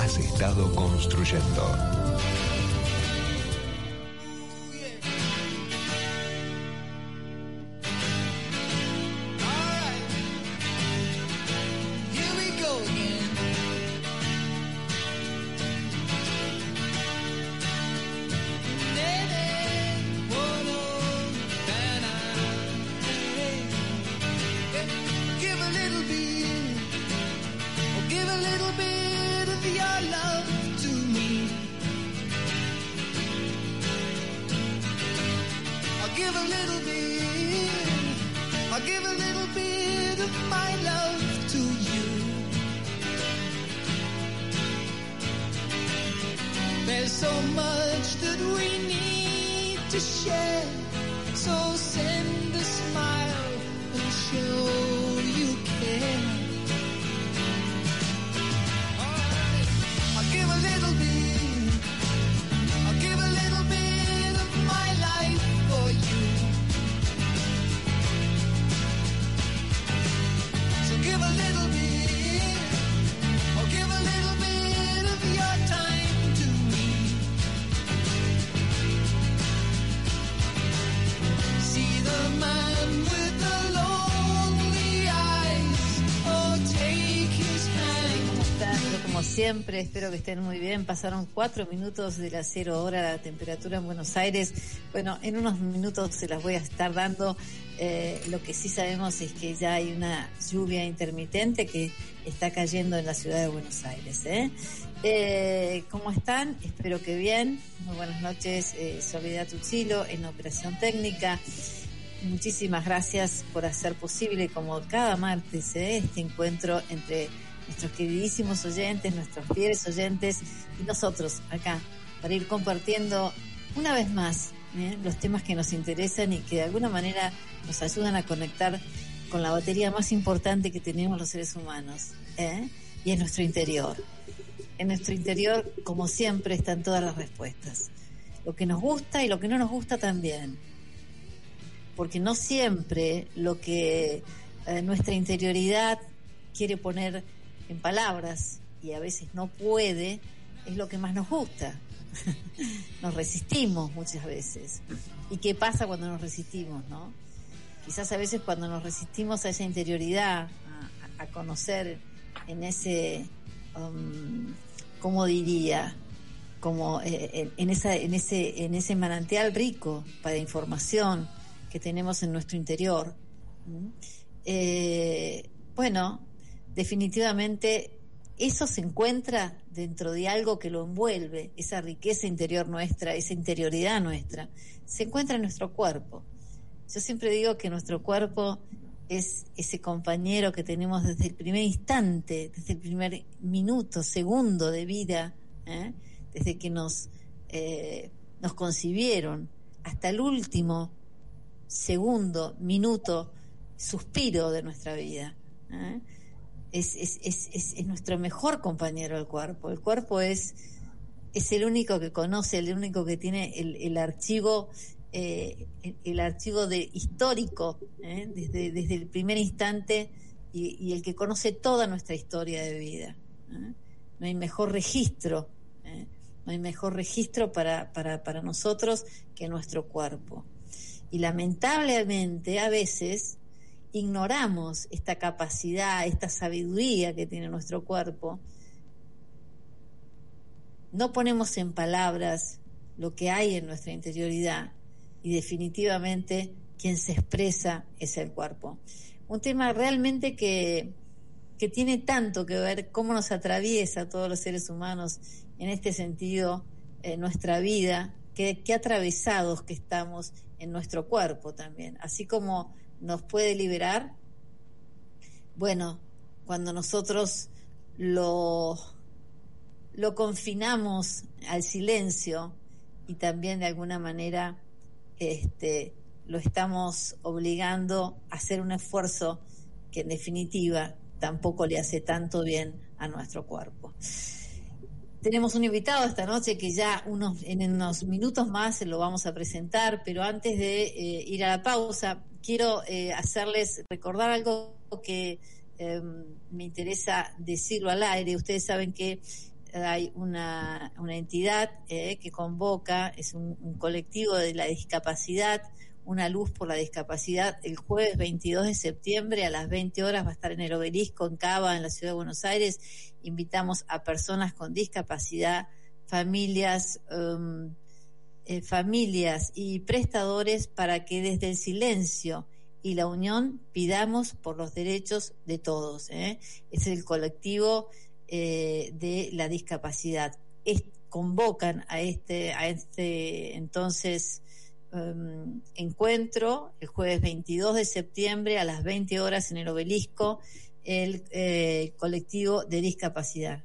has estado construyendo. Siempre, espero que estén muy bien. Pasaron cuatro minutos de la cero hora la temperatura en Buenos Aires. Bueno, en unos minutos se las voy a estar dando. Eh, lo que sí sabemos es que ya hay una lluvia intermitente que está cayendo en la ciudad de Buenos Aires. ¿eh? Eh, cómo están? Espero que bien. Muy buenas noches, Soledad Tuchilo en Operación Técnica. Muchísimas gracias por hacer posible, como cada martes, este encuentro entre nuestros queridísimos oyentes, nuestros fieles oyentes y nosotros acá, para ir compartiendo una vez más ¿eh? los temas que nos interesan y que de alguna manera nos ayudan a conectar con la batería más importante que tenemos los seres humanos, ¿eh? y en nuestro interior. En nuestro interior, como siempre, están todas las respuestas. Lo que nos gusta y lo que no nos gusta también. Porque no siempre lo que eh, nuestra interioridad quiere poner en palabras y a veces no puede, es lo que más nos gusta. nos resistimos muchas veces. ¿Y qué pasa cuando nos resistimos, no? Quizás a veces cuando nos resistimos a esa interioridad, a, conocer en ese, um, ¿cómo diría? Como eh, en, esa, en, ese, en ese manantial rico para información que tenemos en nuestro interior. Eh, bueno, definitivamente eso se encuentra dentro de algo que lo envuelve, esa riqueza interior nuestra, esa interioridad nuestra, se encuentra en nuestro cuerpo. Yo siempre digo que nuestro cuerpo es ese compañero que tenemos desde el primer instante, desde el primer minuto, segundo de vida, ¿eh? desde que nos, eh, nos concibieron, hasta el último segundo, minuto, suspiro de nuestra vida. ¿eh? Es, es, es, es, nuestro mejor compañero el cuerpo. El cuerpo es, es el único que conoce, el único que tiene el, el archivo, eh, el, archivo de histórico, ¿eh? desde, desde el primer instante y, el que conoce toda nuestra historia de vida. ¿eh? No hay mejor registro, no hay mejor registro para, para, para nosotros que nuestro cuerpo. Y lamentablemente a veces ignoramos esta capacidad, esta sabiduría que tiene nuestro cuerpo, no ponemos en palabras lo que hay en nuestra interioridad y definitivamente quien se expresa es el cuerpo. Un tema realmente que, que tiene tanto que ver cómo nos atraviesa a todos los seres humanos en este sentido en nuestra vida, qué atravesados que estamos en nuestro cuerpo también, así como nos puede liberar? Bueno, cuando nosotros lo, lo confinamos al silencio y también de alguna manera este, lo estamos obligando a hacer un esfuerzo que en definitiva tampoco le hace tanto bien a nuestro cuerpo. Tenemos un invitado esta noche que ya unos, en unos minutos más se lo vamos a presentar, pero antes de eh, ir a la pausa, quiero eh, hacerles recordar algo que em, me interesa decirlo al aire. Ustedes saben que hay una, entidad eh, que convoca, es un, colectivo de la discapacidad, una luz por la discapacidad, el jueves 22 de septiembre a las 20 horas va a estar en el obelisco en Cava, en la ciudad de Buenos Aires. Invitamos a personas con discapacidad, familias, um, eh, familias y prestadores para que desde el silencio y la unión pidamos por los derechos de todos. ¿eh? Es el colectivo eh, de la discapacidad. Convocan a este, a este entonces um, encuentro el jueves 22 de septiembre a las 20 horas en el obelisco el colectivo de discapacidad.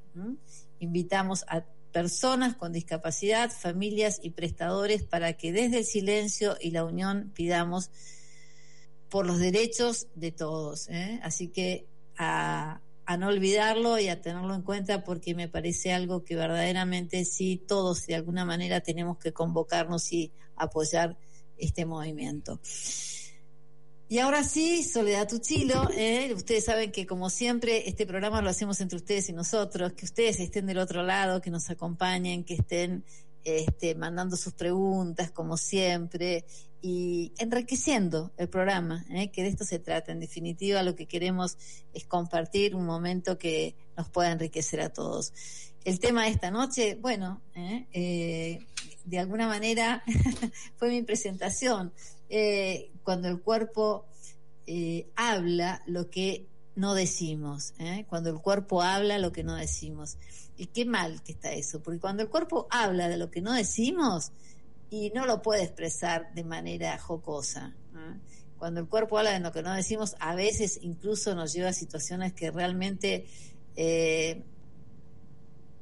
Invitamos a personas con discapacidad, familias y prestadores para que desde el silencio y la unión pidamos por los derechos de todos. ¿eh? Así que a, a no olvidarlo y a tenerlo en cuenta porque me parece algo que verdaderamente sí todos de alguna manera tenemos que convocarnos y apoyar este movimiento. Y ahora sí, Soledad Tuchilo, eh, ustedes saben que como siempre este programa lo hacemos entre ustedes y nosotros, que ustedes estén del otro lado, que nos acompañen, que estén este, mandando sus preguntas como siempre y enriqueciendo el programa, ¿eh? que de esto se trata. En definitiva, lo que queremos es compartir un momento que nos pueda enriquecer a todos. El tema de esta noche, bueno, ¿eh? Eh, de alguna manera fue mi presentación. Cuando el cuerpo habla lo que no decimos, cuando el cuerpo habla lo que no decimos. Y qué mal que está eso, porque cuando el cuerpo habla de lo que no decimos, y no lo puede expresar de manera jocosa. ¿no? Cuando el cuerpo habla de lo que no decimos, a veces incluso nos lleva a situaciones que realmente eh,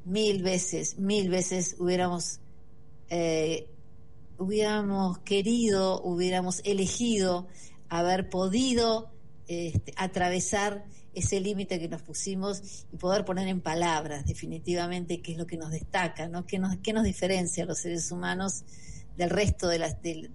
mil veces, mil veces hubiéramos, eh, hubiéramos querido, hubiéramos elegido haber podido este, atravesar ese límite que nos pusimos y poder poner en palabras definitivamente qué es lo que nos destaca, ¿no? qué, nos, qué nos diferencia a los seres humanos del resto de, las, de,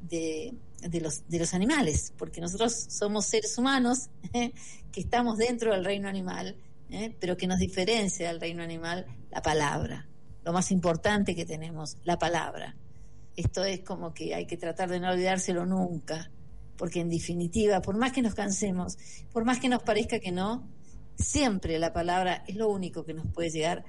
de, los, de los animales, porque nosotros somos seres humanos ¿eh? que estamos dentro del reino animal, ¿eh? pero que nos diferencia del reino animal la palabra, lo más importante que tenemos, la palabra. Esto es como que hay que tratar de no olvidárselo nunca, porque en definitiva, por más que nos cansemos, por más que nos parezca que no, siempre la palabra es lo único que nos puede llegar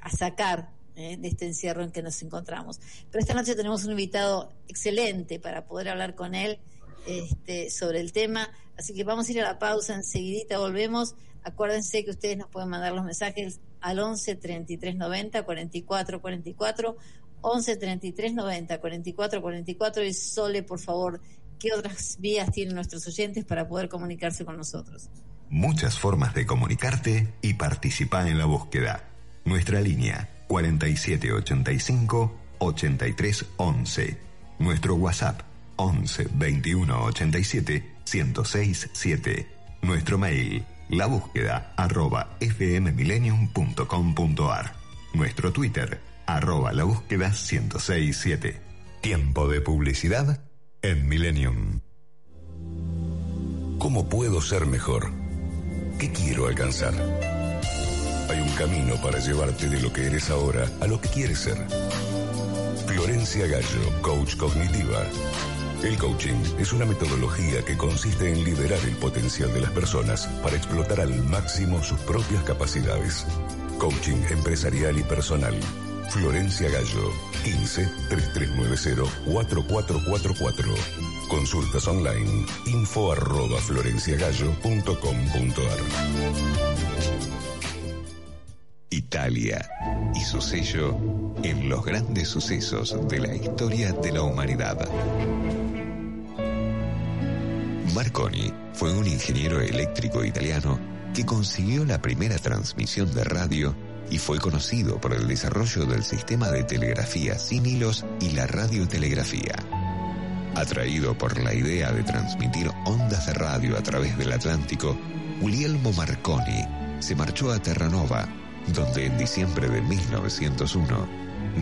a sacar ¿eh? de este encierro en que nos encontramos. Pero esta noche tenemos un invitado excelente para poder hablar con él este, sobre el tema, así que vamos a ir a la pausa, enseguidita volvemos. Acuérdense que ustedes nos pueden mandar los mensajes al 11 33 90 44 44 11 33 90 44 44 y Sole, por favor, ¿qué otras vías tienen nuestros oyentes para poder comunicarse con nosotros? Muchas formas de comunicarte y participar en la búsqueda. Nuestra línea 4785 8311. Nuestro WhatsApp 11 21 87 1067 7. Nuestro mail la búsqueda arroba fmmillennium.com.ar. Nuestro Twitter arroba la búsqueda 1067. Tiempo de publicidad en Millennium. ¿Cómo puedo ser mejor? ¿Qué quiero alcanzar? Hay un camino para llevarte de lo que eres ahora a lo que quieres ser. Florencia Gallo, coach cognitiva. El coaching es una metodología que consiste en liberar el potencial de las personas para explotar al máximo sus propias capacidades. Coaching empresarial y personal. Florencia Gallo, 15 3390 4444. Consultas online, info arroba. Italia y su sello en los grandes sucesos de la historia de la humanidad. Marconi fue un ingeniero eléctrico italiano que consiguió la primera transmisión de radio y fue conocido por el desarrollo del sistema de telegrafía sin hilos y la radiotelegrafía. Atraído por la idea de transmitir ondas de radio a través del Atlántico, Guglielmo Marconi se marchó a Terranova, donde en diciembre de 1901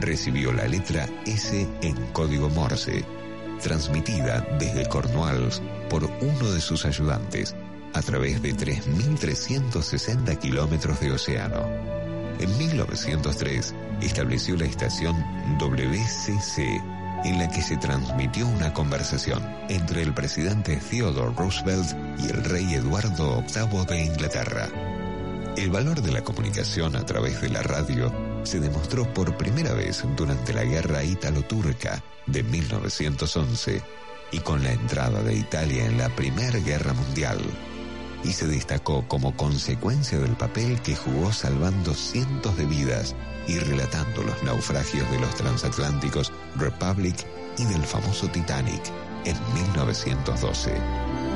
recibió la letra S en código Morse, transmitida desde Cornwalls por uno de sus ayudantes a través de 3.360 kilómetros de océano. En 1903 estableció la estación WCC, en la que se transmitió una conversación entre el presidente Theodore Roosevelt y el rey Eduardo VIII de Inglaterra. El valor de la comunicación a través de la radio se demostró por primera vez durante la guerra ítalo-turca de 1911 y con la entrada de Italia en la Primera Guerra Mundial y se destacó como consecuencia del papel que jugó salvando cientos de vidas y relatando los naufragios de los transatlánticos Republic y del famoso Titanic en 1912.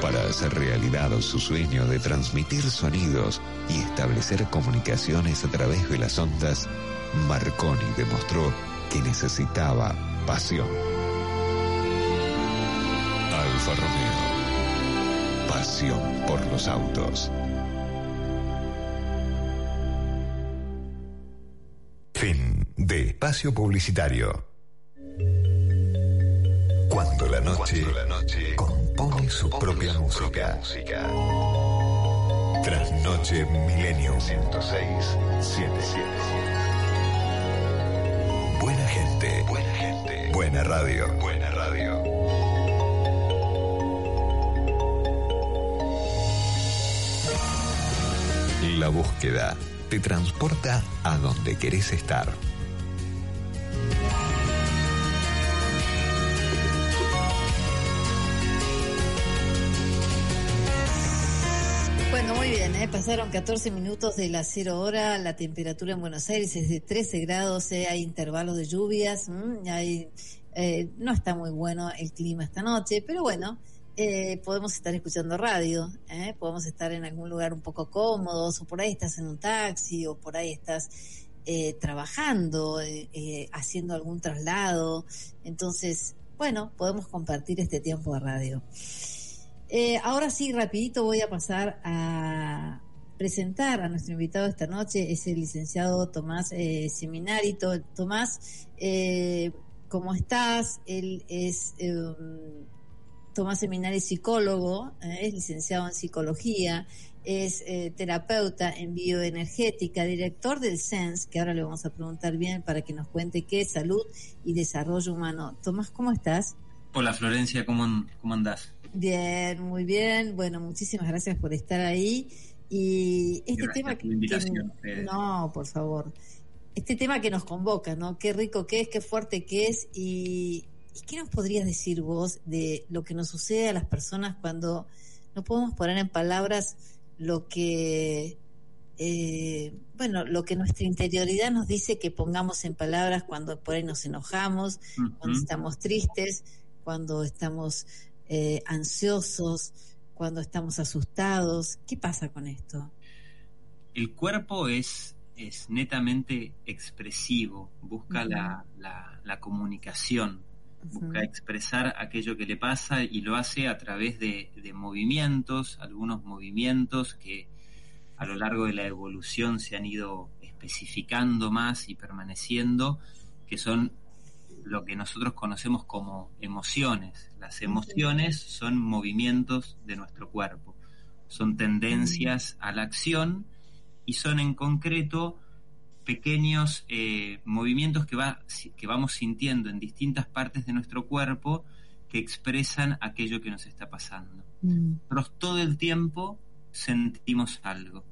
Para hacer realidad su sueño de transmitir sonidos y establecer comunicaciones a través de las ondas, Marconi demostró que necesitaba pasión. Alfa Romeo Pasión por los autos. Fin de espacio publicitario. Cuando la noche, compone, su, propia, música. música. Trasnoche Milenio 106 Buena gente. Buena gente. Buena radio. Buena radio. La búsqueda te transporta a donde querés estar. Bueno, muy bien, ¿eh? pasaron 14 minutos de la cero hora, la temperatura en Buenos Aires es de 13 grados, ¿eh? hay intervalos de lluvias, hay, eh, no está muy bueno el clima esta noche, pero bueno, eh, podemos estar escuchando radio, ¿eh? podemos estar en algún lugar un poco cómodos, o por ahí estás en un taxi, o por ahí estás eh, trabajando, haciendo algún traslado. Entonces, bueno, podemos compartir este tiempo de radio. Ahora sí, rapidito voy a pasar a presentar a nuestro invitado esta noche, es el licenciado Tomás Seminarito. Tomás, ¿cómo estás? Él es Tomás Seminari es psicólogo, eh, es licenciado en psicología, es eh, terapeuta en bioenergética, director del SENS, que ahora le vamos a preguntar bien para que nos cuente qué es salud y desarrollo humano. Tomás, ¿cómo estás? Hola Florencia, ¿cómo, cómo andás? Bien, muy bien. Bueno, muchísimas gracias por estar ahí. Y este tema que, no, por favor. Este tema que nos convoca, ¿no? Qué rico que es, qué fuerte que es y ¿Y qué nos podrías decir vos de lo que nos sucede a las personas cuando no podemos poner en palabras lo que, eh, bueno, lo que nuestra interioridad nos dice que pongamos en palabras cuando por ahí nos enojamos, cuando estamos tristes, cuando estamos eh, ansiosos, cuando estamos asustados? ¿Qué pasa con esto? El cuerpo es, es netamente expresivo, busca la, la, la comunicación busca expresar aquello que le pasa y lo hace a través de, movimientos, algunos movimientos que a lo largo de la evolución se han ido especificando más y permaneciendo, que son lo que nosotros conocemos como emociones. Las emociones son movimientos de nuestro cuerpo, son tendencias a la acción y son en concreto pequeños eh, movimientos que, va, que vamos sintiendo en distintas partes de nuestro cuerpo que expresan aquello que nos está pasando. Mm. Pero todo el tiempo sentimos algo.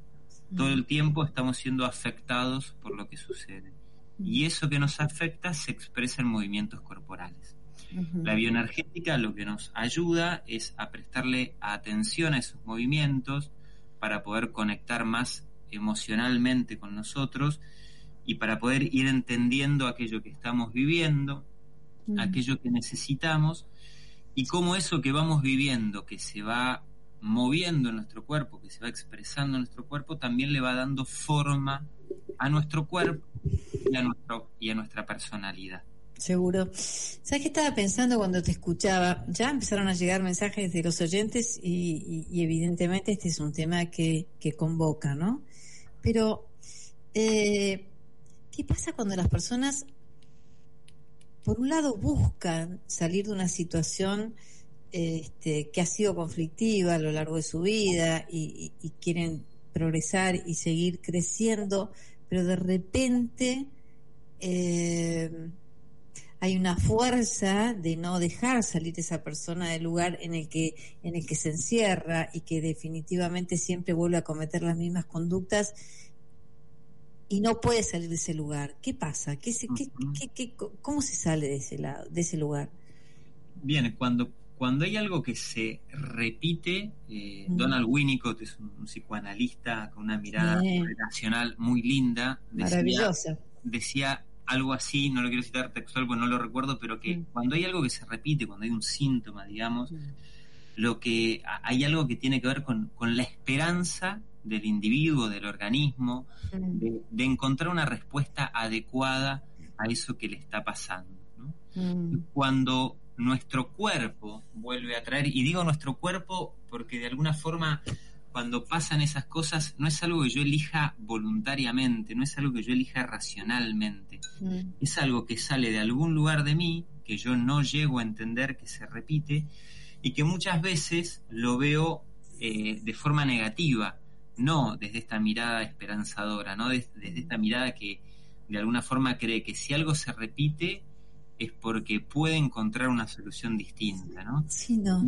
Todo el tiempo estamos siendo afectados por lo que sucede. Y eso que nos afecta se expresa en movimientos corporales. La bioenergética lo que nos ayuda es a prestarle atención a esos movimientos para poder conectar más emocionalmente con nosotros y para poder ir entendiendo aquello que estamos viviendo, aquello que necesitamos y cómo eso que vamos viviendo, que se va moviendo en nuestro cuerpo, que se va expresando en nuestro cuerpo, también le va dando forma a nuestro cuerpo y a, nuestro, y a nuestra personalidad. Seguro. ¿Sabes qué estaba pensando cuando te escuchaba? Ya empezaron a llegar mensajes de los oyentes y, evidentemente este es un tema que, convoca, ¿no? Pero, eh, ¿qué pasa cuando las personas, por un lado, buscan salir de una situación este, que ha sido conflictiva a lo largo de su vida y, quieren progresar y seguir creciendo, pero de repente eh, hay una fuerza de no dejar salir esa persona del lugar en el que en el que se encierra y que definitivamente siempre vuelve a cometer las mismas conductas y no puede salir de ese lugar. ¿Qué pasa? ¿Qué, qué, cómo se sale de ese lado, de ese lugar? Bien, cuando cuando hay algo que se repite, eh, Donald Winnicott es un, psicoanalista con una mirada relacional muy linda. Maravillosa. Decía algo así, no lo quiero citar textual porque no lo recuerdo, pero que mm. cuando hay algo que se repite, cuando hay un síntoma, digamos, mm. lo que hay algo que tiene que ver con, la esperanza del individuo, del organismo, mm. de, encontrar una respuesta adecuada a eso que le está pasando. Cuando nuestro cuerpo vuelve a traer, y digo nuestro cuerpo porque de alguna forma cuando pasan esas cosas no es algo que yo elija voluntariamente, no es algo que yo elija racionalmente, mm. es algo que sale de algún lugar de mí, que yo no llego a entender, que se repite, y que muchas veces lo veo eh, de forma negativa, no desde esta mirada esperanzadora, no desde, desde esta mirada que de alguna forma cree que si algo se repite, es porque puede encontrar una solución distinta, ¿no? Sí, no.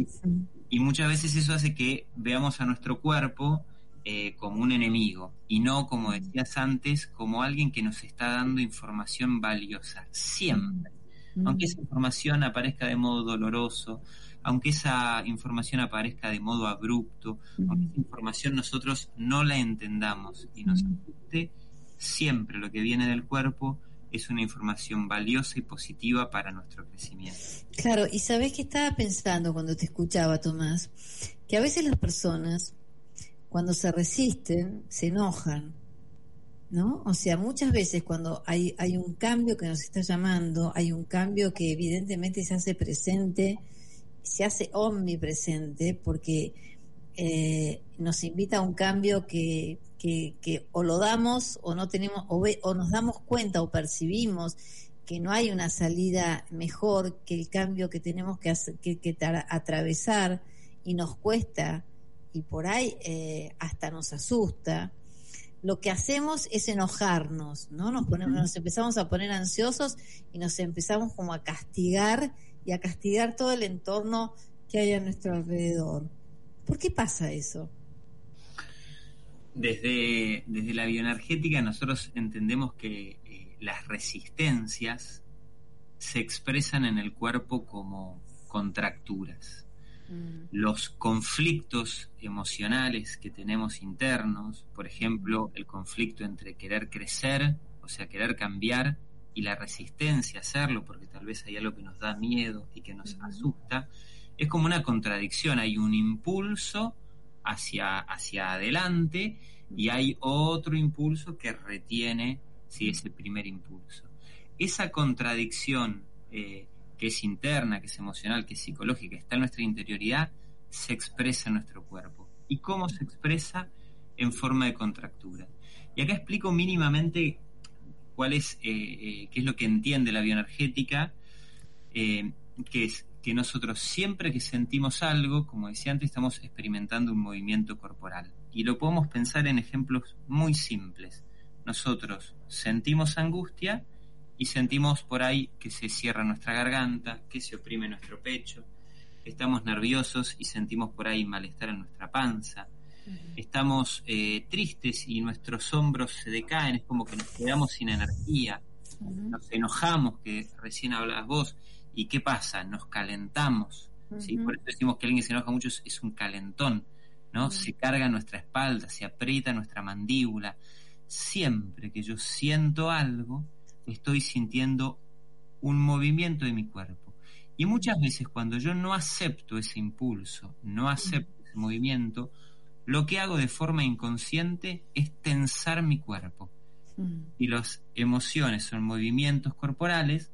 Y, muchas veces eso hace que veamos a nuestro cuerpo eh, como un enemigo y no, como decías antes, como alguien que nos está dando información valiosa, siempre. Mm. Aunque esa información aparezca de modo doloroso, aunque esa información aparezca de modo abrupto, mm. aunque esa información nosotros no la entendamos y nos afecte, siempre lo que viene del cuerpo es una información valiosa y positiva para nuestro crecimiento. Claro, y sabes que estaba pensando cuando te escuchaba, Tomás, que a veces las personas, cuando se resisten, se enojan, ¿no? O sea, muchas veces cuando hay, hay un cambio que nos está llamando, hay un cambio que evidentemente se hace presente, se hace omnipresente, porque eh, nos invita a un cambio que, que, o lo damos o no tenemos, o, o nos damos cuenta o percibimos que no hay una salida mejor que el cambio que tenemos que, que, atravesar y nos cuesta y por ahí eh, hasta nos asusta, lo que hacemos es enojarnos, ¿no? Nos, ponemos, nos empezamos a poner ansiosos y nos empezamos como a castigar y a castigar todo el entorno que hay a nuestro alrededor. ¿Por qué pasa eso? Desde, desde la bioenergética nosotros entendemos que eh, las resistencias se expresan en el cuerpo como contracturas. Mm. Los conflictos emocionales que tenemos internos, por ejemplo, el conflicto entre querer crecer, o sea, querer cambiar, y la resistencia a hacerlo, porque tal vez hay algo que nos da miedo y que nos asusta, es como una contradicción. Hay un impulso hacia, hacia adelante y hay otro impulso que retiene si ese primer impulso. Esa contradicción eh, que es interna, que es emocional, que es psicológica, está en nuestra interioridad, se expresa en nuestro cuerpo. ¿Y cómo se expresa? En forma de contractura. Y acá explico mínimamente cuál es, eh, eh, qué es lo que entiende la bioenergética, que es que nosotros siempre que sentimos algo, como decía antes, estamos experimentando un movimiento corporal. Y lo podemos pensar en ejemplos muy simples. Nosotros sentimos angustia y sentimos por ahí que se cierra nuestra garganta, que se oprime nuestro pecho. Estamos nerviosos y sentimos por ahí malestar en nuestra panza. Estamos eh, tristes y nuestros hombros se decaen, es como que nos quedamos sin energía. Nos enojamos, que recién hablabas vos, ¿Y qué pasa? Nos calentamos. ¿sí? Por eso decimos que alguien que se enoja mucho es, un calentón. ¿no? Se carga nuestra espalda, se aprieta nuestra mandíbula. Siempre que yo siento algo, estoy sintiendo un movimiento de mi cuerpo. Y muchas veces cuando yo no acepto ese impulso, no acepto ese movimiento, lo que hago de forma inconsciente es tensar mi cuerpo. Y las emociones son movimientos corporales.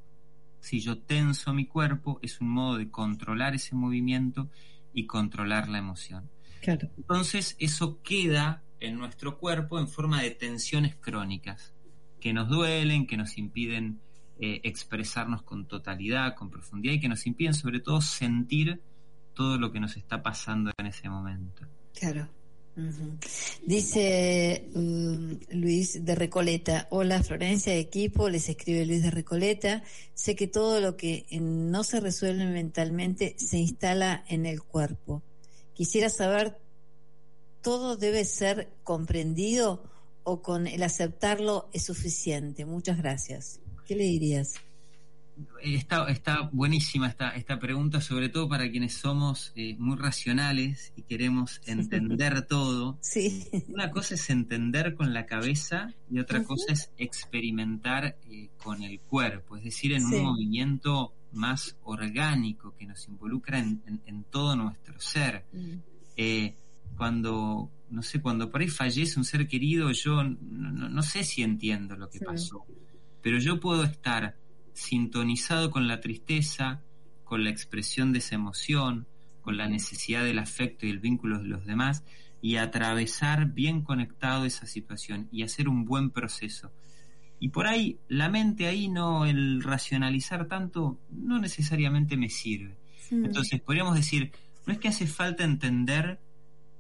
Si yo tenso mi cuerpo, es un modo de controlar ese movimiento y controlar la emoción. Entonces, eso queda en nuestro cuerpo en forma de tensiones crónicas que nos duelen, que nos impiden eh, expresarnos con totalidad, con profundidad y que nos impiden sobre todo sentir todo lo que nos está pasando en ese momento. Claro. Dice um, Luis de Recoleta, hola Florencia, equipo, les escribe Luis de Recoleta, sé que todo lo que no se resuelve mentalmente se instala en el cuerpo. Quisiera saber, ¿todo debe ser comprendido o con el aceptarlo es suficiente? Muchas gracias. ¿Qué le dirías? Está, está buenísima esta, esta pregunta, sobre todo para quienes somos eh, muy racionales y queremos entender todo. Sí. Una cosa es entender con la cabeza y otra cosa es experimentar eh, con el cuerpo, es decir, en un movimiento más orgánico que nos involucra en, todo nuestro ser. Mm. Eh, cuando, no sé, cuando por ahí fallece un ser querido, yo no, sé si entiendo lo que pasó, pero yo puedo estar sintonizado con la tristeza, con la expresión de esa emoción, con la necesidad del afecto y el vínculo de los demás y atravesar bien conectado esa situación y hacer un buen proceso. Y por ahí la mente ahí no, el racionalizar tanto no necesariamente me sirve. Entonces podríamos decir, no es que hace falta entender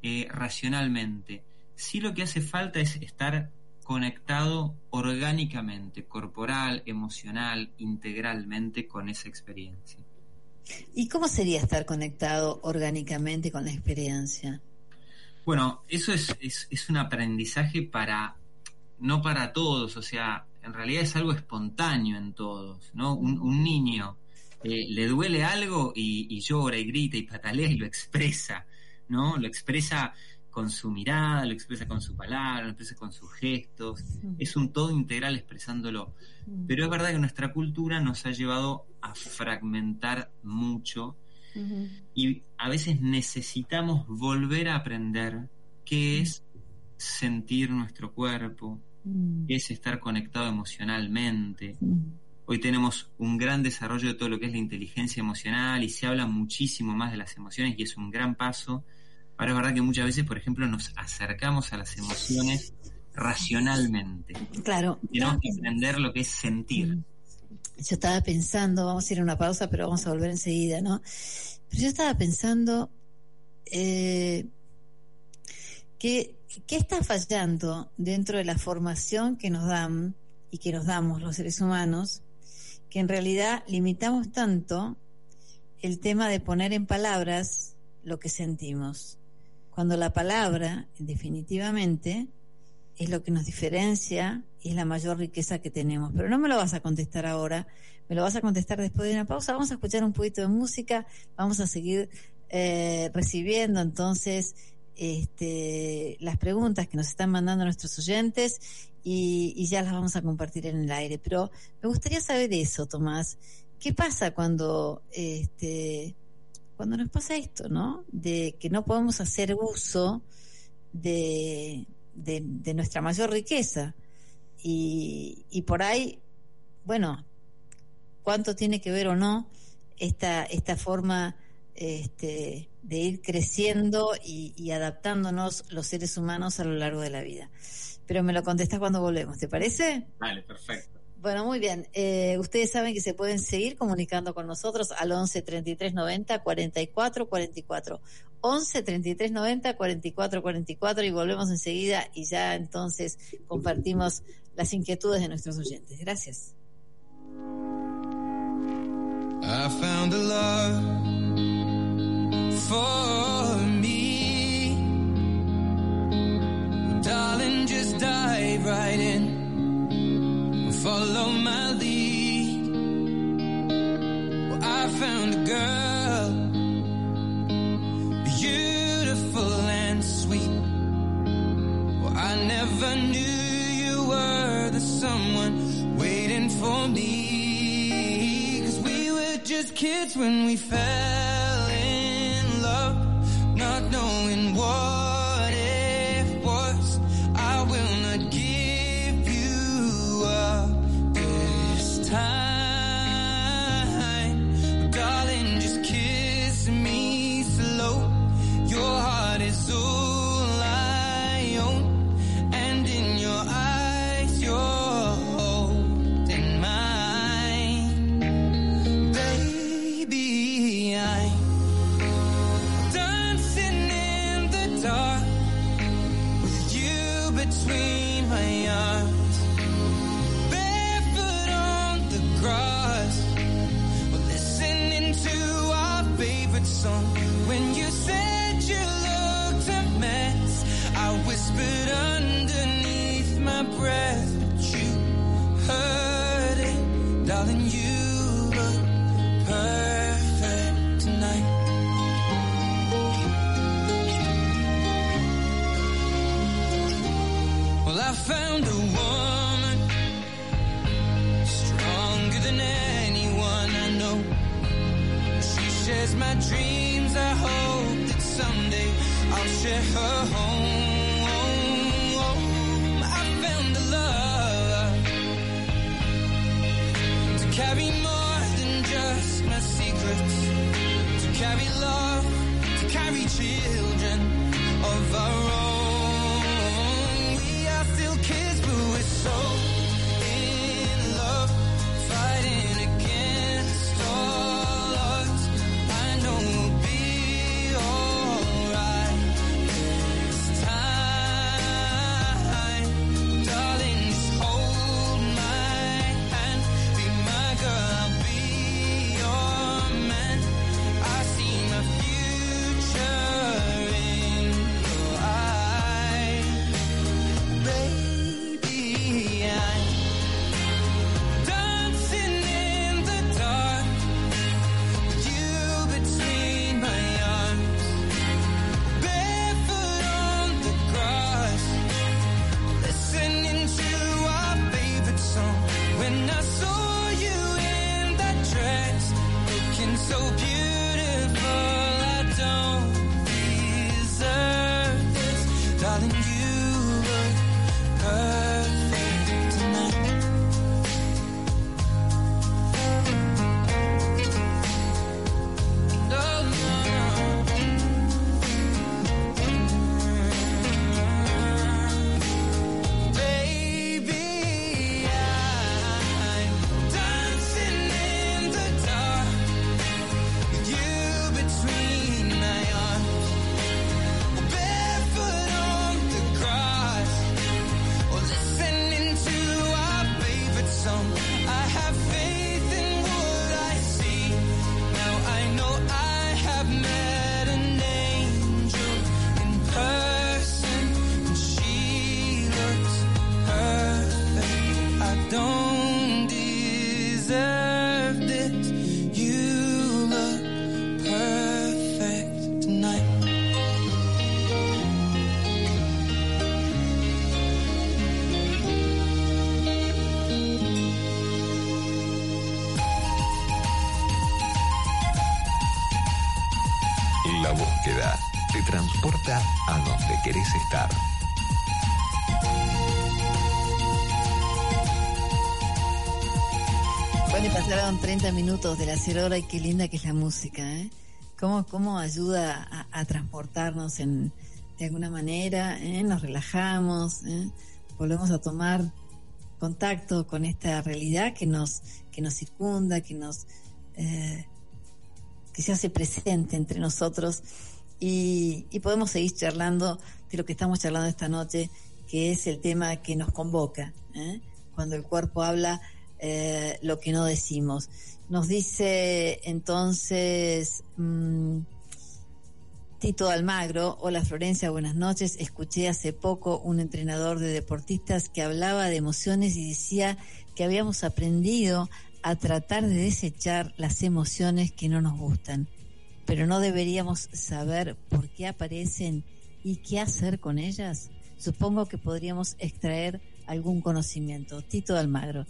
eh, racionalmente, sí lo que hace falta es estar conectado orgánicamente, corporal, emocional, integralmente con esa experiencia. ¿Y cómo sería estar conectado orgánicamente con la experiencia? Bueno, eso es, es, un aprendizaje para, no para todos, o sea, en realidad es algo espontáneo en todos, ¿no? Un, niño eh, le duele algo y, y, llora y grita y patalea y lo expresa, ¿no? Lo expresa con su mirada, lo expresa con su palabra, lo expresa con sus gestos, es un todo integral expresándolo. Pero es verdad que nuestra cultura nos ha llevado a fragmentar mucho y a veces necesitamos volver a aprender qué es sentir nuestro cuerpo, qué es estar conectado emocionalmente. Hoy tenemos un gran desarrollo de todo lo que es la inteligencia emocional y se habla muchísimo más de las emociones y es un gran paso Ahora es verdad que muchas veces, por ejemplo, nos acercamos a las emociones racionalmente. Claro. Tenemos que aprender lo que es sentir. Mm. Yo estaba pensando, vamos a ir a una pausa, pero vamos a volver enseguida, ¿no? Pero yo estaba pensando eh, que qué está fallando dentro de la formación que nos dan y que nos damos los seres humanos, que en realidad limitamos tanto el tema de poner en palabras lo que sentimos cuando la palabra, definitivamente, es lo que nos diferencia y es la mayor riqueza que tenemos. Pero no me lo vas a contestar ahora, me lo vas a contestar después de una pausa. Vamos a escuchar un poquito de música, vamos a seguir eh, recibiendo entonces este, las preguntas que nos están mandando nuestros oyentes y, y, ya las vamos a compartir en el aire. Pero me gustaría saber eso, Tomás. ¿Qué pasa cuando este, cuando nos pasa esto, ¿no? De que no podemos hacer uso de, de, nuestra mayor riqueza. Y, y, por ahí, bueno, cuánto tiene que ver o no esta, esta forma este, de ir creciendo y, y, adaptándonos los seres humanos a lo largo de la vida. Pero me lo contestas cuando volvemos, ¿te parece? Vale, perfecto. Bueno, muy bien. Eh, ustedes saben que se pueden seguir comunicando con nosotros al 11 33 90 44 44. 11 33 90 44 44 y volvemos enseguida y ya entonces compartimos las inquietudes de nuestros oyentes. Gracias. I found a love for me. Follow my lead. Well, I found a girl, beautiful and sweet. Well, I never knew you were the someone waiting for me. Cause we were just kids when we fell in love, not knowing 30 minutos de la cero hora y qué linda que es la música, ¿eh? Cómo, cómo ayuda a, transportarnos en, de alguna manera, ¿eh? nos relajamos, ¿eh? volvemos a tomar contacto con esta realidad que nos, que nos circunda, que nos, eh, se hace presente entre nosotros y, y podemos seguir charlando de lo que estamos charlando esta noche, que es el tema que nos convoca, cuando el cuerpo habla eh, lo que no decimos. Nos dice entonces mm, Tito Almagro, hola Florencia, buenas noches. Escuché hace poco un entrenador de deportistas que hablaba de emociones y decía que habíamos aprendido a tratar de desechar las emociones que no nos gustan, pero no deberíamos saber por qué aparecen y qué hacer con ellas. Supongo que podríamos extraer algún conocimiento. Tito Almagro.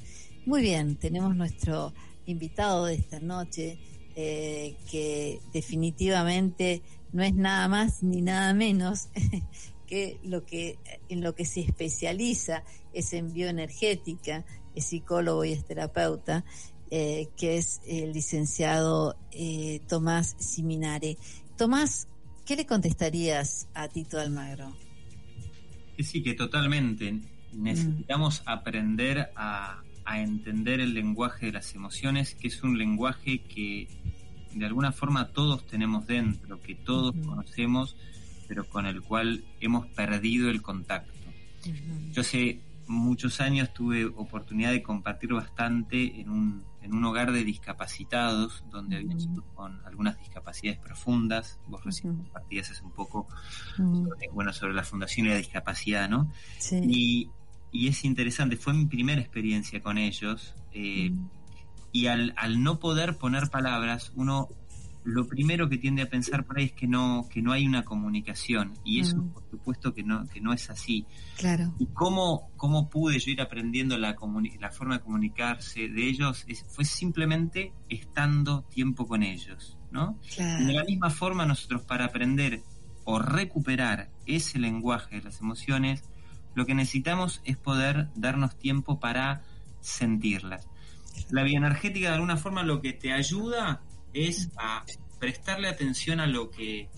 Muy bien, tenemos nuestro invitado de esta noche, eh, que definitivamente no es nada más ni nada menos que lo que en lo que se especializa es en bioenergética, es psicólogo y es terapeuta, eh, que es el licenciado eh, Tomás Siminare. Tomás, ¿qué le contestarías a Tito Almagro? sí, que totalmente. Mm. Necesitamos aprender a, a entender el lenguaje de las emociones, que es un lenguaje que de alguna forma todos tenemos dentro, que todos conocemos, pero con el cual hemos perdido el contacto. Yo hace muchos años tuve oportunidad de compartir bastante en un, en un hogar de discapacitados, donde había chicos con algunas discapacidades profundas. Vos recién compartías hace un poco sobre, bueno, sobre la fundación y la discapacidad, ¿no? Y, y es interesante, fue mi primera experiencia con ellos. Eh, y al, al no poder poner palabras, uno lo primero que tiende a pensar por ahí es que no, que no hay una comunicación. Y eso, Mm. por supuesto, que no, que no es así. Claro. ¿Y cómo, cómo pude yo ir aprendiendo la, la forma de comunicarse de ellos? Es- fue simplemente estando tiempo con ellos, ¿no? Claro. De la misma forma, nosotros para aprender o recuperar ese lenguaje de las emociones, lo que necesitamos es poder darnos tiempo para sentirlas. La bioenergética de alguna forma lo que te ayuda es a prestarle atención a lo que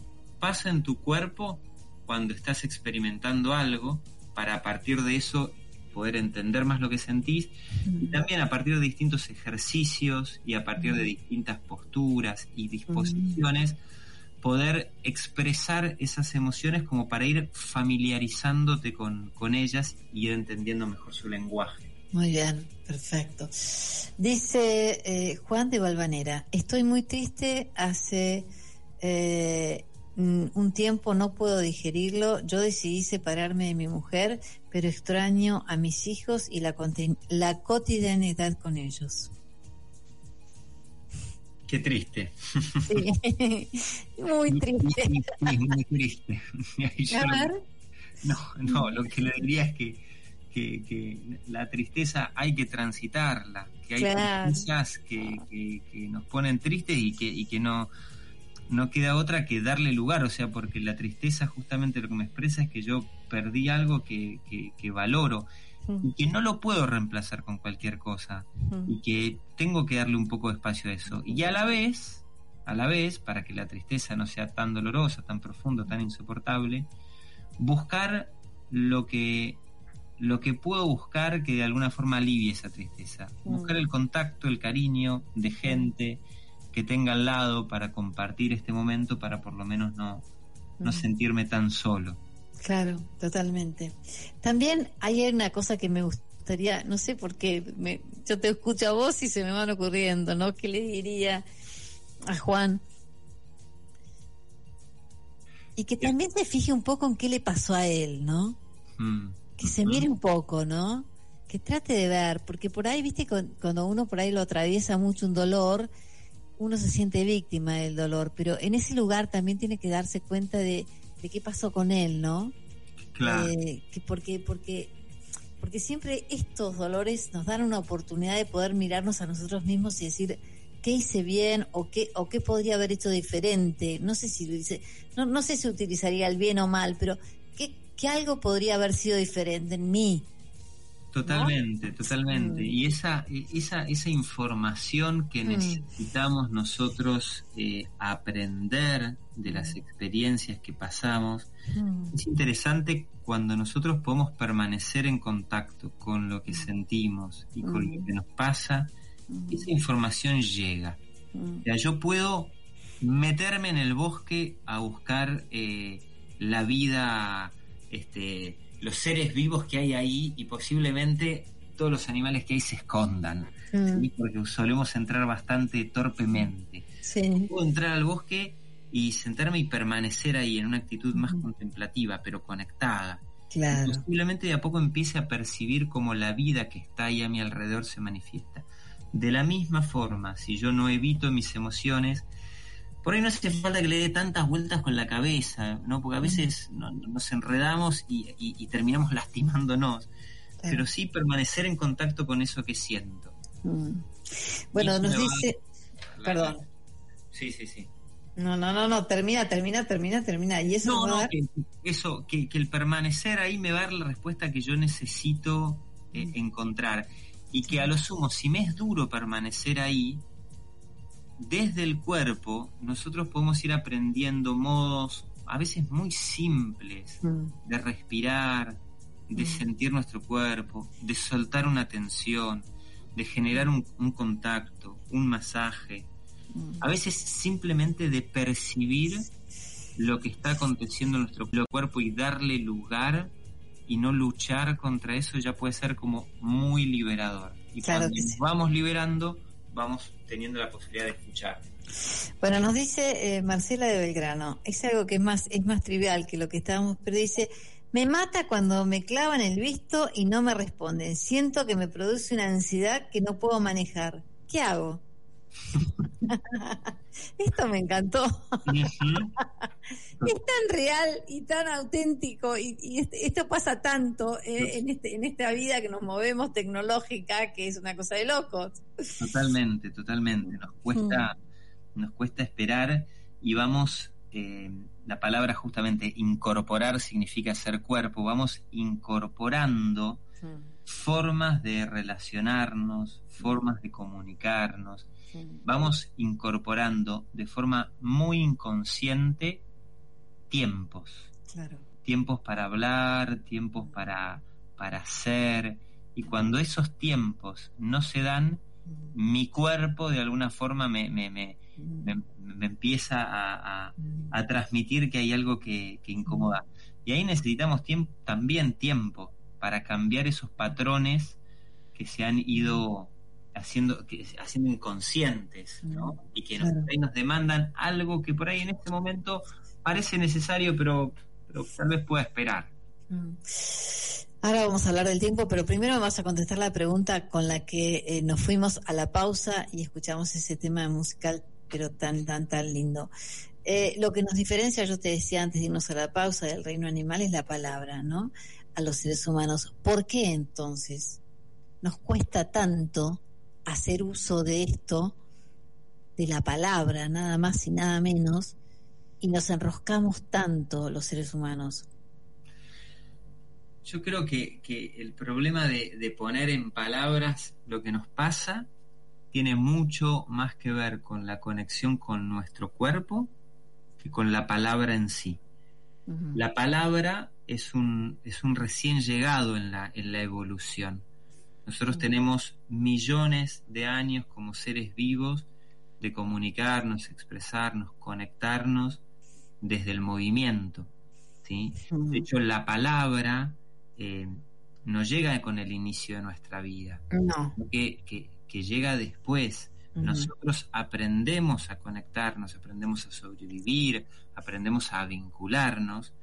pasa en tu cuerpo cuando estás experimentando algo para a partir de eso poder entender más lo que sentís. Y también a partir de distintos ejercicios y a partir de distintas posturas y disposiciones poder expresar esas emociones como para ir familiarizándote con, con ellas y ir entendiendo mejor su lenguaje. Muy bien, perfecto. Dice eh, Juan de Valvanera, estoy muy triste, hace eh, mm, un tiempo no puedo digerirlo, yo decidí separarme de mi mujer, pero extraño a mis hijos y la, la cotidianidad con ellos. Qué triste. Sí. muy triste. Sí, muy triste. Yo. No, no, lo que le diría es que, que, que la tristeza hay que transitarla, que hay Claro. tristezas que, que, que nos ponen tristes y que, y que no, no queda otra que darle lugar, o sea, porque la tristeza justamente lo que me expresa es que yo perdí algo que, que, que valoro y que no lo puedo reemplazar con cualquier cosa y que tengo que darle un poco de espacio a eso. Y a la vez, a la vez, para que la tristeza no sea tan dolorosa, tan profunda, tan insoportable, buscar lo que lo que puedo buscar que de alguna forma alivie esa tristeza. Buscar el contacto, el cariño de gente que tenga al lado para compartir este momento para por lo menos no, no sentirme tan solo. Claro, totalmente. También hay una cosa que me gustaría, no sé por qué, me- yo te escucho a vos y se me van ocurriendo, ¿no? ¿Qué le diría a Juan? Y que también se fije un poco en qué le pasó a él, ¿no? Mm. Que se mire un poco, ¿no? Que trate de ver, porque por ahí, viste, cuando uno por ahí lo atraviesa mucho un dolor, uno se siente víctima del dolor, pero en ese lugar también tiene que darse cuenta de, de qué pasó con él, ¿no? Claro. Eh, que porque, porque, porque siempre estos dolores nos dan una oportunidad de poder mirarnos a nosotros mismos y decir qué hice bien o qué, o qué podría haber hecho diferente. No sé si lo hice, no, no sé si utilizaría el bien o mal, pero qué algo podría haber sido diferente en mí. Totalmente, totalmente. Mm. Y esa, esa, esa información que Mm. necesitamos nosotros eh, aprender de las experiencias que pasamos, Mm, es interesante cuando nosotros podemos permanecer en contacto con lo que sentimos y con Mm. lo que nos pasa, mm, esa información llega. mm, O sea, yo puedo meterme en el bosque a buscar eh, la vida, este, los seres vivos que hay ahí y posiblemente todos los animales que hay se escondan, mm, ¿sí? porque solemos entrar bastante torpemente. sí, Puedo entrar al bosque y sentarme y permanecer ahí en una actitud más Ujú. contemplativa, pero conectada. claro. Posiblemente de a poco empiece a percibir cómo la vida que está ahí a mi alrededor se manifiesta. De la misma forma, si yo no evito mis emociones, por ahí no hace falta que le dé tantas vueltas con la cabeza, ¿no? Porque a veces no- no- nos enredamos y, y- y terminamos lastimándonos. Pero sí permanecer en contacto con eso que siento. Mm. Bueno, nos dice, perdón. Sí, sí, sí. No, no, no, no, termina, termina, termina, termina. Y eso No, no, dar- que, eso, que, que el permanecer ahí me va a dar la respuesta que yo necesito eh, encontrar. Y que a lo sumo, si me es duro permanecer ahí, desde el cuerpo nosotros podemos ir aprendiendo modos a veces muy simples Mm, de respirar, de Mm. sentir nuestro cuerpo, de soltar una tensión, de generar un, un contacto, un masaje, mm. a veces simplemente de percibir lo que está aconteciendo en nuestro cuerpo y darle lugar y no luchar contra eso ya puede ser como muy liberador. Y Claro cuando nos sí. vamos liberando, vamos teniendo la posibilidad de escuchar. Bueno, nos dice eh, Marcela de Belgrano, es algo que es más, es más trivial que lo que estábamos, pero dice, me mata cuando me clavan el visto y no me responden. Siento que me produce una ansiedad que no puedo manejar. ¿qué hago? Esto me encantó. es tan real y tan auténtico y, este, esto pasa tanto eh, en, este, en esta vida que nos movemos tecnológica que es una cosa de locos. Totalmente, totalmente. Nos cuesta, mm. nos cuesta esperar y vamos, eh, la palabra justamente incorporar significa ser cuerpo, vamos incorporando mm. formas de relacionarnos, formas de comunicarnos vamos incorporando de forma muy inconsciente tiempos. Tiempos para hablar, tiempos para, para hacer. Y cuando esos tiempos no se dan, mi cuerpo de alguna forma me, me, me, me empieza a, a, transmitir que hay algo que, que incomoda. Y ahí necesitamos tiempo, también tiempo para cambiar esos patrones que se han ido haciendo, que, haciendo inconscientes, ¿no? Y que nos, nos demandan algo que por ahí en este momento parece necesario, pero, pero tal vez pueda esperar. Mm. Ahora vamos a hablar del tiempo, pero primero vamos a contestar la pregunta con la que eh, nos fuimos a la pausa y escuchamos ese tema musical, pero tan, tan, tan lindo. Eh, lo que nos diferencia, yo te decía antes de irnos a la pausa, del reino animal es la palabra, ¿no? A los seres humanos. ¿Por qué entonces nos cuesta tanto hacer uso de esto, de la palabra, nada más y nada menos, y nos enroscamos tanto los seres humanos? Yo creo que, el problema de, de, poner en palabras lo que nos pasa tiene mucho más que ver con la conexión con nuestro cuerpo que con la palabra en sí. La palabra es un, es un recién llegado en la, en la evolución. Nosotros tenemos millones de años como seres vivos de comunicarnos, expresarnos, conectarnos desde el movimiento. ¿sí? De hecho, la palabra eh, no llega con el inicio de nuestra vida, no. que, que, llega después. Nosotros aprendemos a conectarnos, aprendemos a sobrevivir, aprendemos a vincularnos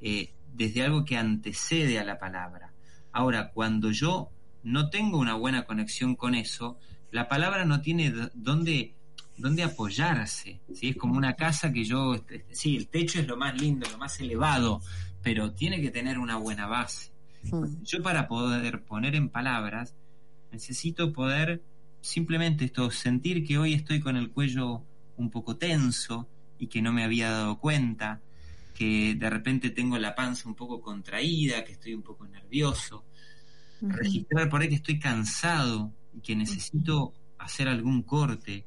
eh, desde algo que antecede a la palabra. Ahora, cuando yo no tengo una buena conexión con eso, la palabra no tiene dónde, dónde apoyarse. ¿sí? Es como una casa que yo, este, sí, el techo es lo más lindo, lo más elevado, pero tiene que tener una buena base. Yo para poder poner en palabras, necesito poder simplemente esto, sentir que hoy estoy con el cuello un poco tenso y que no me había dado cuenta, que de repente tengo la panza un poco contraída, que estoy un poco nervioso, registrar por ahí que estoy cansado y que necesito hacer algún corte,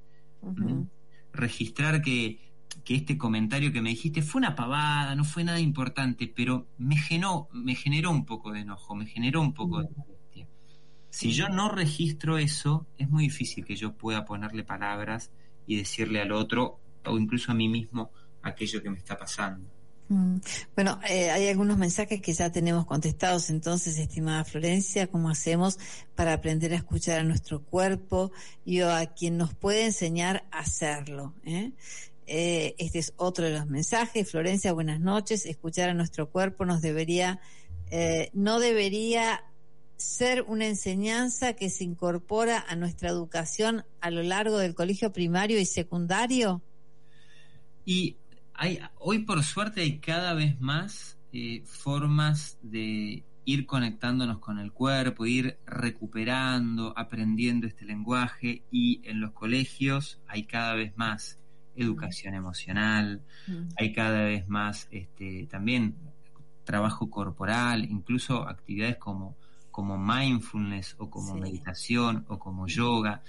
registrar que, este comentario que me dijiste fue una pavada, no fue nada importante, pero me generó, me generó un poco de enojo, me generó un poco de molestia. Si yo no registro eso, es muy difícil que yo pueda ponerle palabras y decirle al otro o incluso a mí mismo aquello que me está pasando. Mm. Bueno, eh, hay algunos mensajes que ya tenemos contestados, entonces, estimada Florencia, ¿cómo hacemos para aprender a escuchar a nuestro cuerpo y a quien nos puede enseñar a hacerlo? Eh? Eh, este es otro de los mensajes. Florencia, buenas noches. Escuchar a nuestro cuerpo nos debería, no debería ser una enseñanza que se incorpora a nuestra educación a lo largo del colegio primario y secundario. Y hoy por suerte hay cada vez más eh, formas de ir conectándonos con el cuerpo, ir recuperando, aprendiendo este lenguaje y en los colegios hay cada vez más educación emocional, mm. hay cada vez más este, también trabajo corporal, incluso actividades como como mindfulness o como meditación o como yoga.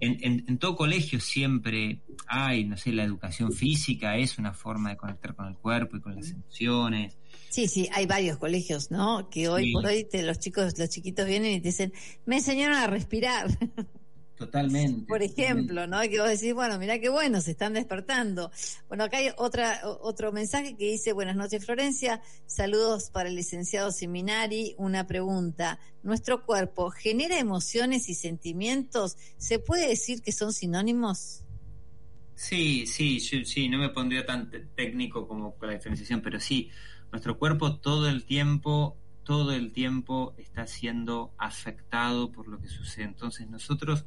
En, en, todo colegio siempre hay, no sé, la educación física es una forma de conectar con el cuerpo y con las emociones. Sí, sí, hay varios colegios, ¿no? Que hoy por hoy te, los chicos, los chiquitos vienen y te dicen, me enseñaron a respirar. Totalmente. Por ejemplo, ¿no? Que vos decís, bueno, mira qué bueno, se están despertando. Bueno, acá hay otra, otro mensaje que dice, buenas noches Florencia, saludos para el licenciado Seminari, una pregunta. ¿Nuestro cuerpo genera emociones y sentimientos? ¿Se puede decir que son sinónimos? Sí, sí, sí, no me pondría tan técnico como con la diferenciación, pero sí, nuestro cuerpo todo el tiempo, todo el tiempo está siendo afectado por lo que sucede. Entonces nosotros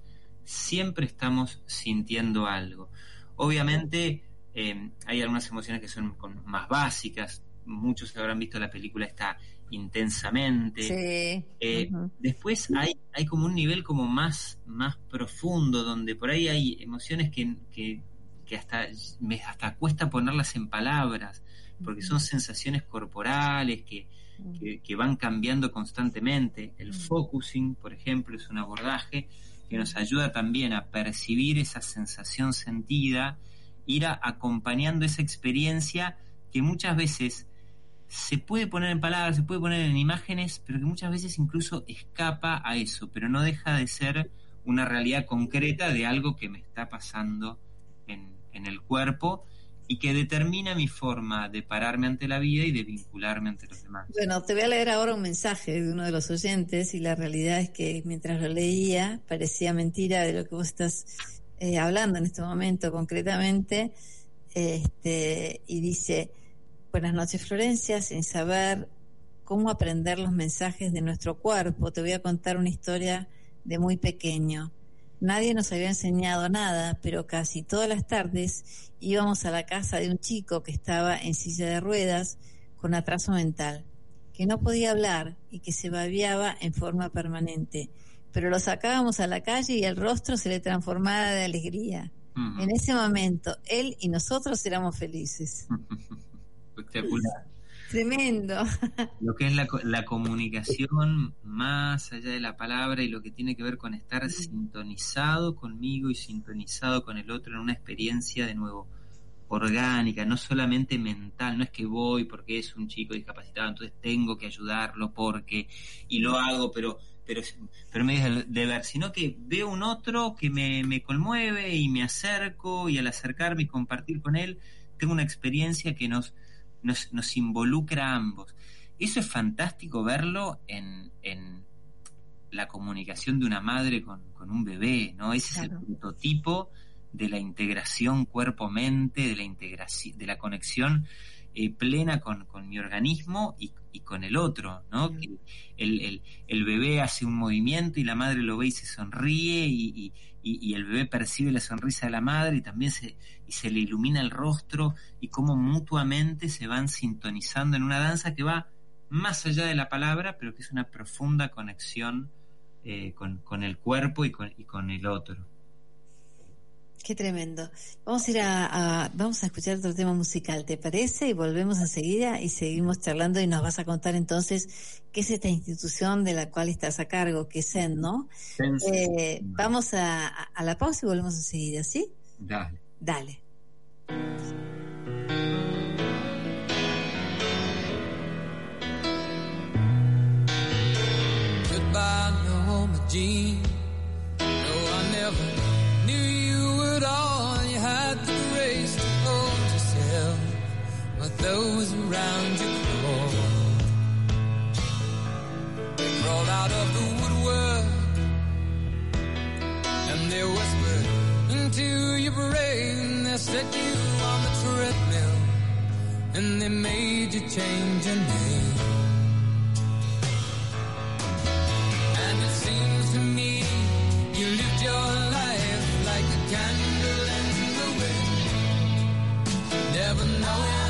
siempre estamos sintiendo algo. Obviamente eh, hay algunas emociones que son más básicas, muchos habrán visto la película esta intensamente. Eh, después hay, hay como un nivel como más, más profundo, donde por ahí hay emociones que, que, hasta, me, hasta cuesta ponerlas en palabras, porque son sensaciones corporales que, que, van cambiando constantemente. El focusing, por ejemplo, es un abordaje que nos ayuda también a percibir esa sensación sentida, ir acompañando esa experiencia que muchas veces se puede poner en palabras, se puede poner en imágenes, pero que muchas veces incluso escapa a eso, pero no deja de ser una realidad concreta de algo que me está pasando en, el cuerpo y que determina mi forma de pararme ante la vida y de vincularme ante los demás. Bueno, te voy a leer ahora un mensaje de uno de los oyentes y la realidad es que mientras lo leía parecía mentira de lo que vos estás eh, hablando en este momento concretamente este, y dice, Buenas noches, Florencia. Sin saber cómo aprender los mensajes de nuestro cuerpo, te voy a contar una historia de muy pequeño. Nadie nos había enseñado nada, pero casi todas las tardes íbamos a la casa de un chico que estaba en silla de ruedas con atraso mental, que no podía hablar y que se babeaba en forma permanente. Pero lo sacábamos a la calle y el rostro se le transformaba de alegría. En ese momento, él y nosotros éramos felices. espectacular. Tremendo. Lo que es la, la, comunicación más allá de la palabra y lo que tiene que ver con estar sintonizado conmigo y sintonizado con el otro en una experiencia de nuevo orgánica, no solamente mental, no es que voy porque es un chico discapacitado, entonces tengo que ayudarlo porque, y lo hago, pero pero, pero me de ver, sino que veo un otro que me, me conmueve y me acerco y al acercarme y compartir con él, tengo una experiencia que nos, nos, nos involucra a ambos. Eso es fantástico verlo en, en la comunicación de una madre con, un bebé, ¿no? Ese es el prototipo de la integración cuerpo-mente, de la integración, de la conexión eh, plena con, con, mi organismo y, y, con el otro, ¿no? Que el, el, el, bebé hace un movimiento y la madre lo ve y se sonríe y, y, el bebé percibe la sonrisa de la madre y también se, y se le ilumina el rostro y cómo mutuamente se van sintonizando en una danza que va más allá de la palabra, pero que es una profunda conexión eh, con, con, el cuerpo y con, y con el otro. Qué tremendo. Vamos a ir a, vamos a escuchar otro tema musical, ¿te parece? Y volvemos enseguida y seguimos charlando y nos vas a contar entonces qué es esta institución de la cual estás a cargo, que es SEN, ¿no? Eh, vamos a, a, la pausa y volvemos enseguida, ¿sí? Dale. Dale. Goodbye, Jean. No, I never those around you crawled. They crawled out of the woodwork, and they whispered into your brain. They set you on the treadmill, and they made you change your name. And it seems to me you lived your life like a candle in the wind, never knowing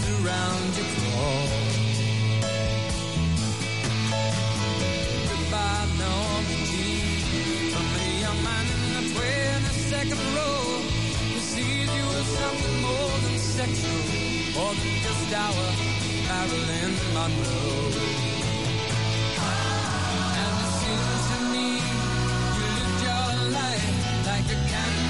those around you crawl. Goodbye, Norma Jean, from a young man in the 22nd row who sees you as something more than sexual, more than just our Marilyn Monroe. And it seems to me you lived your life like a candle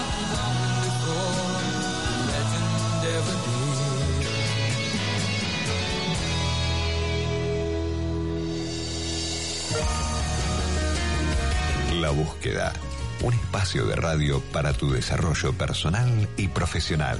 La búsqueda. Un espacio de radio para tu desarrollo personal y profesional.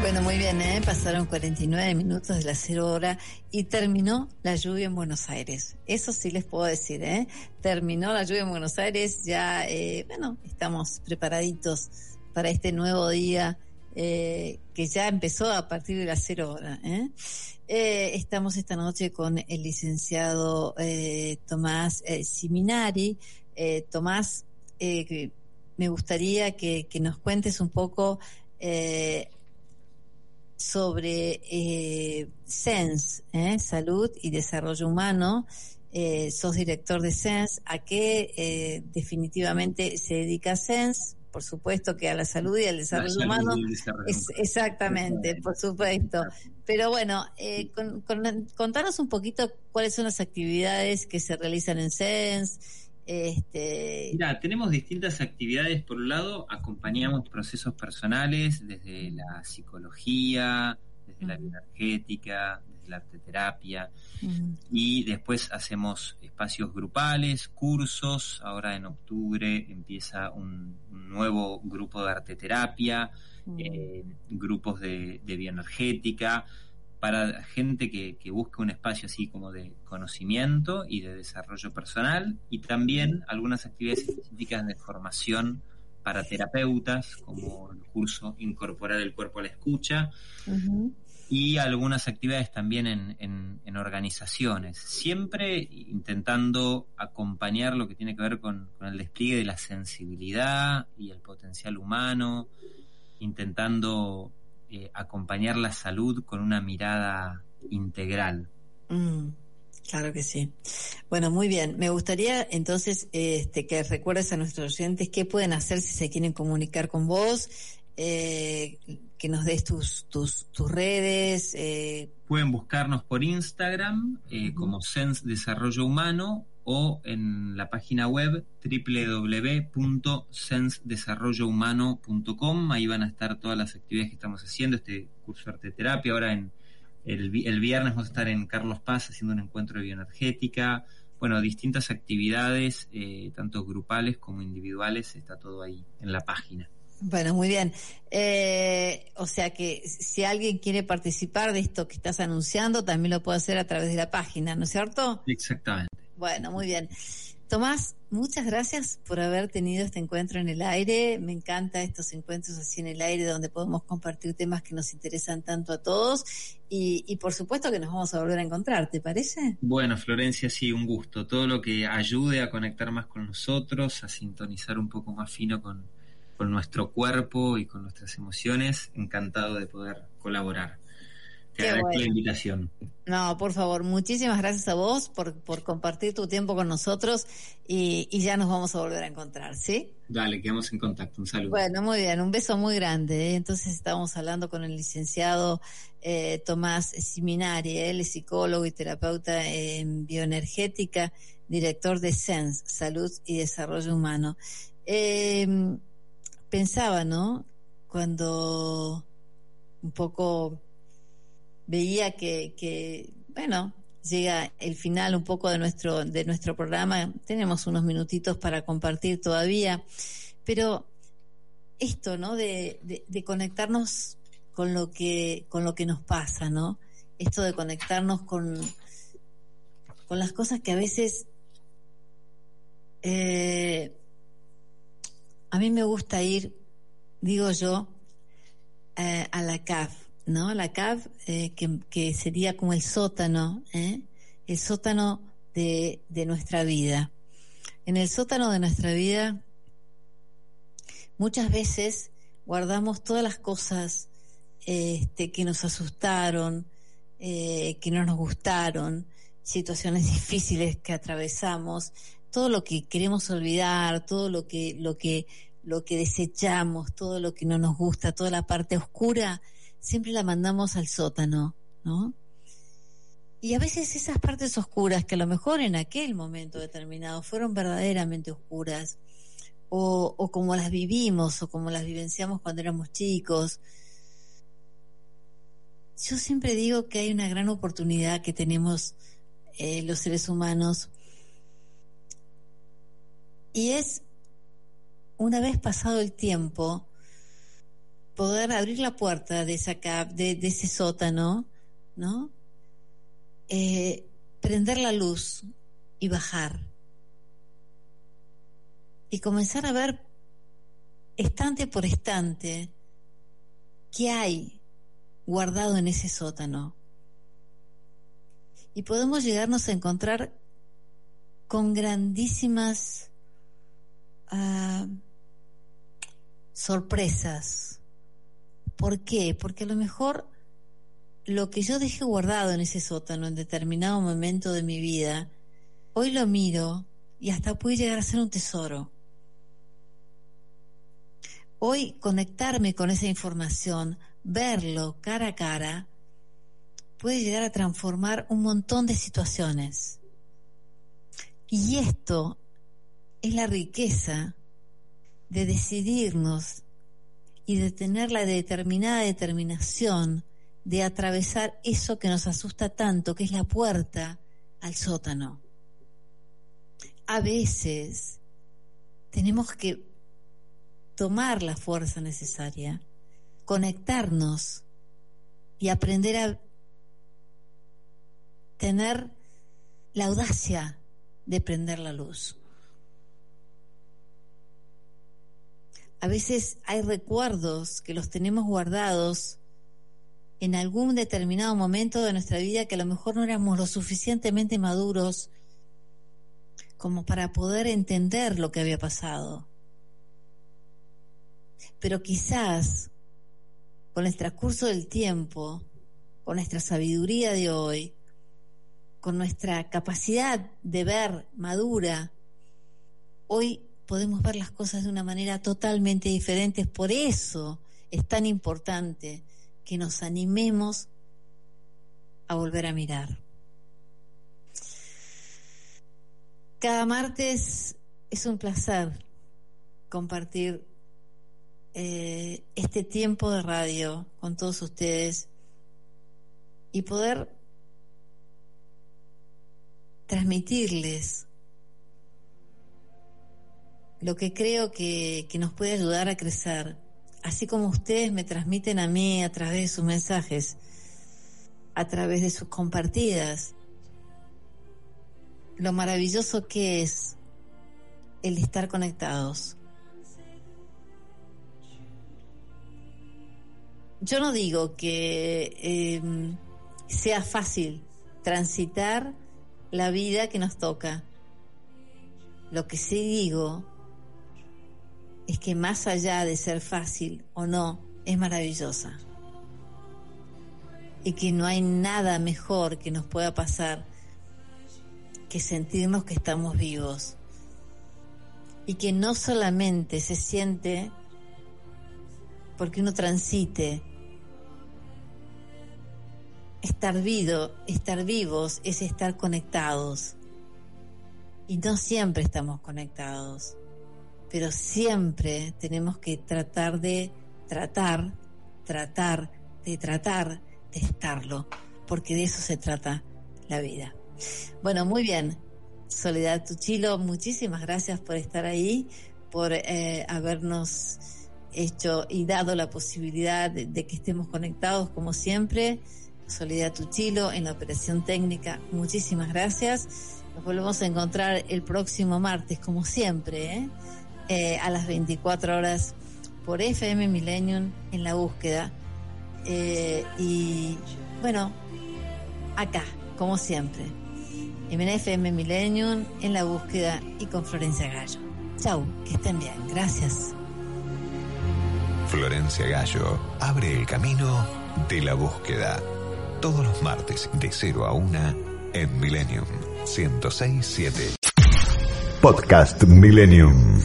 Bueno, muy bien, ¿eh? pasaron 49 minutos de la cero hora y terminó la lluvia en Buenos Aires. Eso sí les puedo decir, ¿eh? Terminó la lluvia en Buenos Aires, ya, eh, bueno, estamos preparaditos para este nuevo día eh, que ya empezó a partir de la cero hora. ¿eh? Eh, estamos esta noche con el licenciado Tomás Siminari. Tomás, me gustaría que, que nos cuentes un poco sobre SENS. Salud y Desarrollo Humano. Sos director de SENS. ¿A qué definitivamente se dedica SENS? Por supuesto que a la salud y al desarrollo humano. desarrollo Es- exactamente, por supuesto. Pero bueno, eh, con- con- contanos un poquito cuáles son las actividades que se realizan en SENS. Este, Mira, tenemos distintas actividades. Por un lado, acompañamos procesos personales desde la psicología, desde la Ujú. La arteterapia. ujú, Y después hacemos espacios grupales, cursos. Ahora en octubre empieza un, un nuevo grupo de arteterapia, ujú. eh, grupos de, de bioenergética, para gente que, que busca un espacio así como de conocimiento y de desarrollo personal, y también algunas actividades específicas de formación para terapeutas, como el curso Incorporar el cuerpo a la escucha. Y algunas actividades también en, en- organizaciones, siempre intentando acompañar lo que tiene que ver con, con el despliegue de la sensibilidad y el potencial humano, intentando eh, acompañar la salud con una mirada integral. Mm, claro que sí. Bueno, muy bien. Me gustaría entonces este, que recuerdes a nuestros oyentes qué pueden hacer si se quieren comunicar con vos, eh, que nos des tus, tus, tus redes. Eh, Pueden buscarnos por Instagram eh, como Sense Desarrollo Humano o en la página web www.sensdesarrollohumano.com. Ahí van a estar todas las actividades que estamos haciendo, este curso de arteterapia. Ahora en el, el viernes vamos a estar en Carlos Paz haciendo un encuentro de bioenergética. Bueno, distintas actividades, eh, tanto grupales como individuales, está todo ahí en la página. Bueno, muy bien. Eh, o sea que si alguien quiere participar de esto que estás anunciando, también lo puede hacer a través de la página, ¿no es cierto? Exactamente. Bueno, muy bien. Tomás, muchas gracias por haber tenido este encuentro en el aire. Me encanta estos encuentros así en el aire donde podemos compartir temas que nos interesan tanto a todos y, y por supuesto que nos vamos a volver a encontrar, ¿te parece? Bueno, Florencia, sí, un gusto. Todo lo que ayude a conectar más con nosotros, a sintonizar un poco más fino con, con nuestro cuerpo y con nuestras emociones, encantado de poder colaborar. Te Qué agradezco la invitación. No, por favor, muchísimas gracias a vos por, por compartir tu tiempo con nosotros y, y ya nos vamos a volver a encontrar, ¿sí? Dale, quedamos en contacto. Un saludo. Bueno, muy bien, un beso muy grande. ¿eh? Entonces estábamos hablando con el licenciado eh, Tomás Siminari, él es psicólogo y terapeuta en bioenergética, director de SENS, Salud y Desarrollo Humano. Eh, pensaba, ¿no? Cuando un poco veía que, bueno, llega el final un poco de nuestro, de nuestro programa. Tenemos unos minutitos para compartir todavía, pero esto, ¿no? De, de, de conectarnos con lo que con lo que nos pasa, ¿no? Esto de conectarnos con con las cosas que a veces eh, a mí me gusta ir, digo yo, eh, a la CAF, ¿no? La CAF, eh, que, sería como el sótano, ¿eh? el sótano de, de, nuestra vida. En el sótano de nuestra vida, muchas veces guardamos todas las cosas este, que nos asustaron, eh, que no nos gustaron, situaciones difíciles que atravesamos, todo lo que queremos olvidar, todo lo que, lo que, lo que desechamos, todo lo que no nos gusta, toda la parte oscura, siempre la mandamos al sótano, ¿no? Y a veces esas partes oscuras, que a lo mejor en aquel momento determinado fueron verdaderamente oscuras, o, o como las vivimos, o como las vivenciamos cuando éramos chicos, yo siempre digo que hay una gran oportunidad que tenemos eh, los seres humanos y es una vez pasado el tiempo poder abrir la puerta de ese sótano, ¿no? Eh, prender la luz y bajar y comenzar a ver estante por estante qué hay guardado en ese sótano. Y podemos llegarnos a encontrar con grandísimas uh, sorpresas. ¿Por qué? Porque a lo mejor lo que yo dejé guardado en ese sótano en determinado momento de mi vida, hoy lo miro y hasta puede llegar a ser un tesoro. Hoy conectarme con esa información, verlo cara a cara, puede llegar a transformar un montón de situaciones. Y esto es la riqueza de decidirnos y de tener la determinada determinación de atravesar eso que nos asusta tanto, que es la puerta al sótano. A veces tenemos que tomar la fuerza necesaria, conectarnos y aprender a tener la audacia de prender la luz. A veces hay recuerdos que los tenemos guardados en algún determinado momento de nuestra vida que a lo mejor no éramos lo suficientemente maduros como para poder entender lo que había pasado. Pero quizás con el transcurso del tiempo, con nuestra sabiduría de hoy, con nuestra capacidad de ver madura, hoy podemos ver las cosas de una manera totalmente diferente. Por eso es tan importante que nos animemos a volver a mirar. Cada martes es un placer compartir eh, este tiempo de radio con todos ustedes y poder transmitirles lo que creo que, que, nos puede ayudar a crecer, así como ustedes me transmiten a mí a través de sus mensajes, a través de sus compartidas, lo maravilloso que es el estar conectados. Yo no digo que eh, sea fácil transitar la vida que nos toca. Lo que sí digo es que más allá de ser fácil o no, es maravillosa. Y que no hay nada mejor que nos pueda pasar que sentirnos que estamos vivos. Y que no solamente se siente porque uno transite. Estar vivo, estar vivos es estar conectados. Y no siempre estamos conectados pero siempre tenemos que tratar de tratar, tratar, de tratar de estarlo, porque de eso se trata la vida. Bueno, muy bien. Soledad Tuchilo, muchísimas gracias por estar ahí, por eh, habernos hecho y dado la posibilidad de, de que estemos conectados como siempre. Soledad Tuchilo en la operación técnica. Muchísimas gracias. Nos volvemos a encontrar el próximo martes, como siempre, ¿eh? Eh, a las 24 horas por FM Millennium en la búsqueda. Eh, y bueno, acá, como siempre, en FM Millennium en la búsqueda y con Florencia Gallo. Chau, que estén bien. Gracias. Florencia Gallo abre el camino de la búsqueda. Todos los martes de 0 a 1 en Millennium 1067. Podcast Millennium.